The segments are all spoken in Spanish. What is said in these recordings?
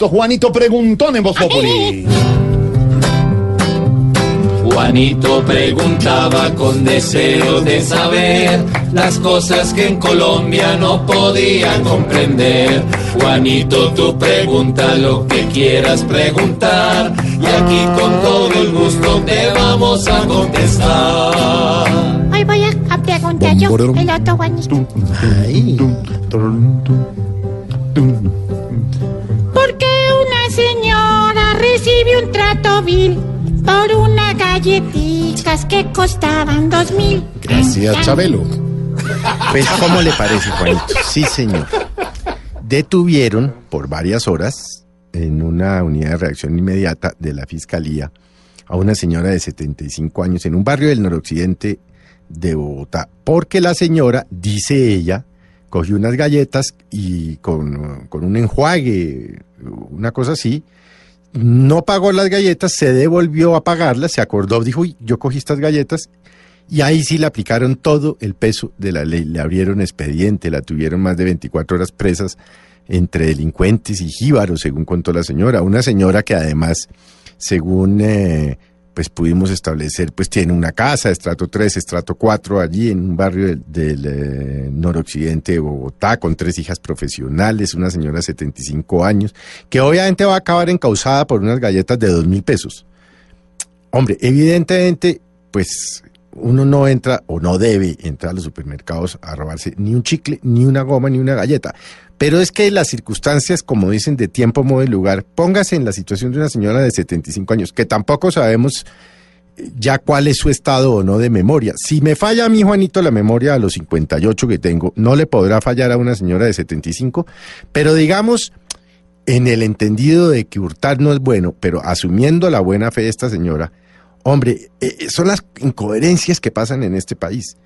Juanito preguntón en Voz Populi. Juanito preguntaba con deseo de saber las cosas que en Colombia no podían comprender. Juanito, tú pregunta lo que quieras preguntar y aquí con todo el gusto te vamos a contestar. Hoy voy a, a preguntar yo el otro Juanito. Ay. Por unas galletitas que costaban dos mil? Gracias, Chabelo. Pues, ¿cómo le parece, Juanito? Sí, señor. Detuvieron por varias horas en una unidad de reacción inmediata de la Fiscalía a una señora de 75 años en un barrio del noroccidente de Bogotá, porque la señora, dice ella, cogió unas galletas y con, con un enjuague, una cosa así, no pagó las galletas, se devolvió a pagarlas, se acordó, dijo, "Uy, yo cogí estas galletas y ahí sí le aplicaron todo el peso de la ley, le abrieron expediente, la tuvieron más de 24 horas presas entre delincuentes y jíbaros, según contó la señora. Una señora que además, según eh, pues pudimos establecer, pues tiene una casa, estrato 3, estrato 4, allí en un barrio del, eh, noroccidente de Bogotá, con tres hijas profesionales, una señora de 75 años, que obviamente va a acabar encausada por unas galletas de dos mil pesos. Hombre, evidentemente, pues uno no entra o no debe entrar a los supermercados a robarse ni un chicle, ni una goma, ni una galleta. Pero es que las circunstancias, como dicen, de tiempo, modo y lugar, póngase en la situación de una señora de 75 años, que tampoco sabemos eh, ya cuál es su estado o no de memoria. Si me falla a mí, Juanito, la memoria a los 58 que tengo, no le podrá fallar a una señora de 75, pero digamos, en el entendido de que hurtar no es bueno, pero asumiendo la buena fe de esta señora, Hombre, eh, son las incoherencias que pasan en este país.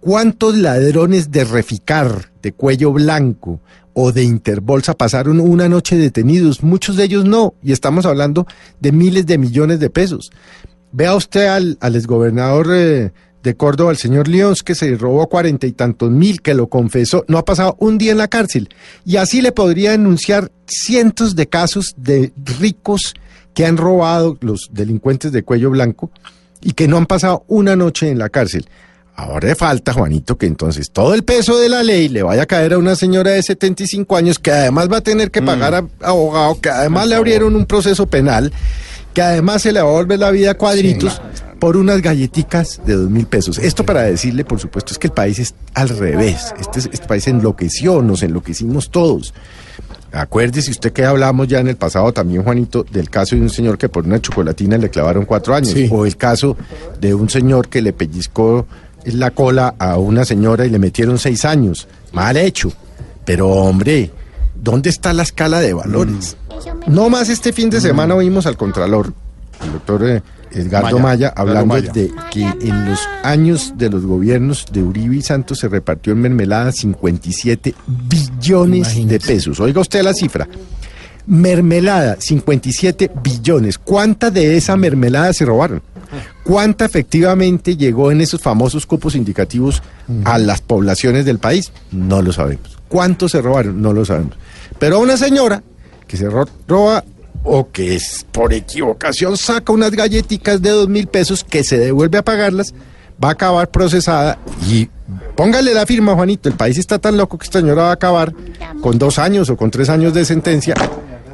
¿Cuántos ladrones de reficar, de cuello blanco o de interbolsa pasaron una noche detenidos? Muchos de ellos no, y estamos hablando de miles de millones de pesos. Vea usted al, al exgobernador eh, de Córdoba, el señor León, que se robó cuarenta y tantos mil, que lo confesó, no ha pasado un día en la cárcel. Y así le podría denunciar cientos de casos de ricos que han robado los delincuentes de cuello blanco y que no han pasado una noche en la cárcel. Ahora falta, Juanito, que entonces todo el peso de la ley le vaya a caer a una señora de 75 años que además va a tener que pagar a abogado, que además le abrieron un proceso penal, que además se le va a volver la vida a cuadritos por unas galletitas de dos mil pesos. Esto para decirle, por supuesto, es que el país es al revés. Este, este país enloqueció, nos enloquecimos todos. Acuérdese usted que hablamos ya en el pasado también, Juanito, del caso de un señor que por una chocolatina le clavaron cuatro años. Sí. O el caso de un señor que le pellizcó la cola a una señora y le metieron seis años. Mal hecho. Pero hombre, ¿dónde está la escala de valores? No más este fin de semana oímos al Contralor, el doctor eh, Edgardo Maya, hablando Maya. de que en los años de los gobiernos de Uribe y Santos se repartió en mermelada 57 billones de pesos. Oiga usted la cifra. Mermelada, 57 billones. ¿Cuánta de esa mermelada se robaron? ¿Cuánta efectivamente llegó en esos famosos cupos indicativos a las poblaciones del país? No lo sabemos. ¿Cuántos se robaron? No lo sabemos. Pero una señora que se ro- roba o que es por equivocación saca unas galletitas de dos mil pesos que se devuelve a pagarlas, va a acabar procesada y póngale la firma, Juanito. El país está tan loco que esta señora va a acabar con dos años o con tres años de sentencia.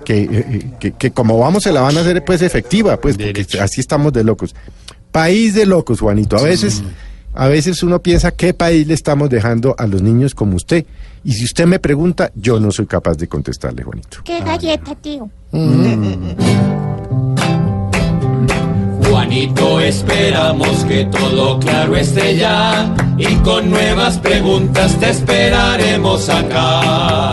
Que, eh, que, que como vamos se la van a hacer pues efectiva, pues porque así estamos de locos. País de locos, Juanito. A veces, a veces uno piensa qué país le estamos dejando a los niños como usted. Y si usted me pregunta, yo no soy capaz de contestarle, Juanito. ¿Qué galleta, tío? Juanito, esperamos que todo claro esté ya y con nuevas preguntas te esperaremos acá.